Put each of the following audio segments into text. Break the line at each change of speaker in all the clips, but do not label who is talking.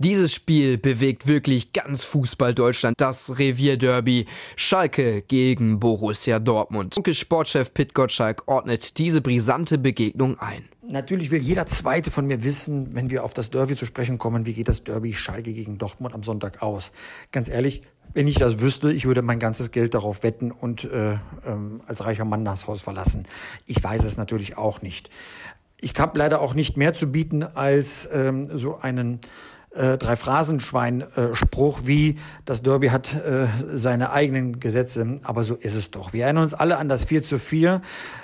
Dieses Spiel bewegt wirklich ganz Fußball Deutschland. Das Revierderby Schalke gegen Borussia Dortmund. Sportchef Pit Gottschalk ordnet diese brisante Begegnung ein.
Natürlich will jeder Zweite von mir wissen, wenn wir auf das Derby zu sprechen kommen, wie geht das Derby Schalke gegen Dortmund am Sonntag aus? Ganz ehrlich, wenn ich das wüsste, ich würde mein ganzes Geld darauf wetten und äh, ähm, als reicher Mann das Haus verlassen. Ich weiß es natürlich auch nicht. Ich habe leider auch nicht mehr zu bieten als ähm, so einen äh, Drei-Phrasenschwein-Spruch wie das Derby hat äh, seine eigenen Gesetze, aber so ist es doch. Wir erinnern uns alle an das 4 zu 4.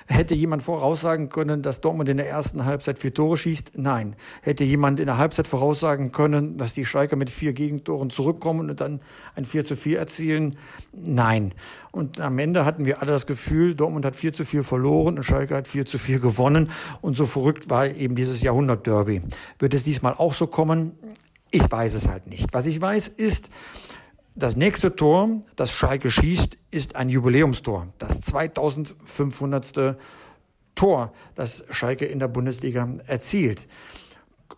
Hätte jemand voraussagen können, dass Dortmund in der ersten Halbzeit vier Tore schießt? Nein. Hätte jemand in der Halbzeit voraussagen können, dass die Schalker mit vier Gegentoren zurückkommen und dann ein 4 zu 4 erzielen? Nein. Und am Ende hatten wir alle das Gefühl, Dortmund hat 4 zu 4 verloren und Schalke hat 4 zu 4 gewonnen. Und so verrückt war eben dieses Jahrhundert-Derby. Wird es diesmal auch so kommen? Ich weiß es halt nicht. Was ich weiß ist, das nächste Tor, das Schalke schießt, ist ein Jubiläumstor. Das 2500. Tor, das Schalke in der Bundesliga erzielt.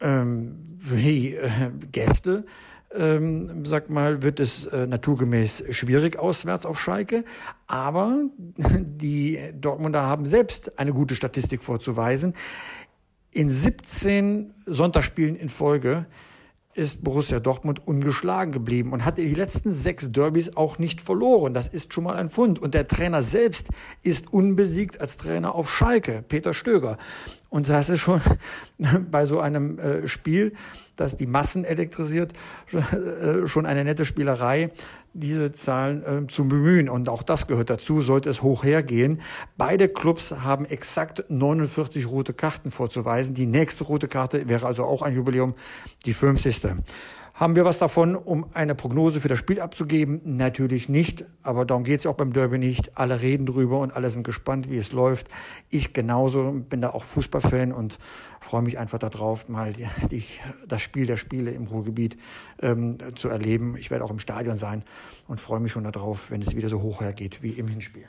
Ähm, die äh, Gäste, ähm, sag mal, wird es äh, naturgemäß schwierig auswärts auf Schalke. Aber die Dortmunder haben selbst eine gute Statistik vorzuweisen. In 17 Sonntagsspielen in Folge ist Borussia Dortmund ungeschlagen geblieben und hat die letzten sechs Derbys auch nicht verloren. Das ist schon mal ein Fund. Und der Trainer selbst ist unbesiegt als Trainer auf Schalke, Peter Stöger. Und das ist schon bei so einem äh, Spiel, das die Massen elektrisiert, äh, schon eine nette Spielerei, diese Zahlen äh, zu bemühen. Und auch das gehört dazu, sollte es hoch hergehen. Beide Clubs haben exakt 49 rote Karten vorzuweisen. Die nächste rote Karte wäre also auch ein Jubiläum, die 50. Haben wir was davon, um eine Prognose für das Spiel abzugeben? Natürlich nicht, aber darum geht es auch beim Derby nicht. Alle reden drüber und alle sind gespannt, wie es läuft. Ich genauso, bin da auch Fußballfan und freue mich einfach darauf, mal die, die, das Spiel der Spiele im Ruhrgebiet ähm, zu erleben. Ich werde auch im Stadion sein und freue mich schon darauf, wenn es wieder so hoch hergeht wie im Hinspiel.